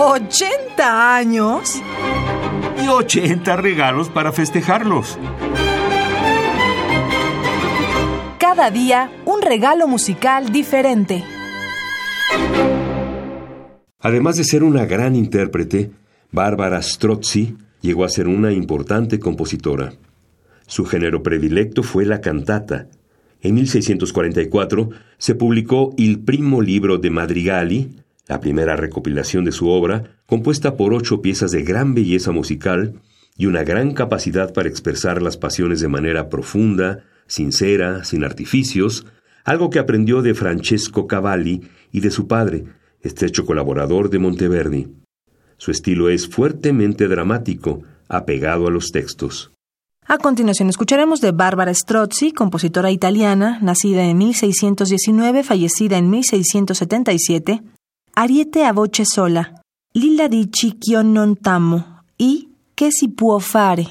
¿80 años? Y 80 regalos para festejarlos. Cada día un regalo musical diferente. Además de ser una gran intérprete, Bárbara Strozzi llegó a ser una importante compositora. Su género predilecto fue la cantata. En 1644 se publicó Il primo libro de Madrigali, la primera recopilación de su obra, compuesta por ocho piezas de gran belleza musical y una gran capacidad para expresar las pasiones de manera profunda, sincera, sin artificios, algo que aprendió de Francesco Cavalli y de su padre, estrecho colaborador de Monteverdi. Su estilo es fuertemente dramático, apegado a los textos. A continuación escucharemos de Bárbara Strozzi, compositora italiana, nacida en 1619, fallecida en 1677, Ariete a voce sola, Lilla dici ch'io non tamo y Che si può fare,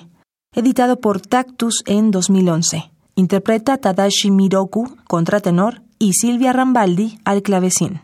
editado por Tactus en 2011. Interpreta Tadashi Miroku, contratenor, y Silvia Rambaldi al clavecín.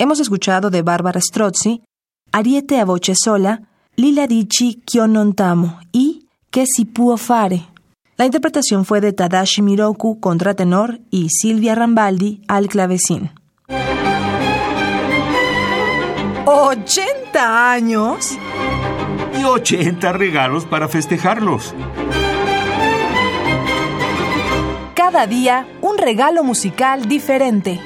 Hemos escuchado de Bárbara Strozzi, Ariete a voce sola, Lila dici ch'io non tamo y Que si può fare. La interpretación fue de Tadashi Miroku, contratenor, y Silvia Rambaldi, al clavecín. ¿80 años? Y 80 regalos para festejarlos. Cada día un regalo musical diferente.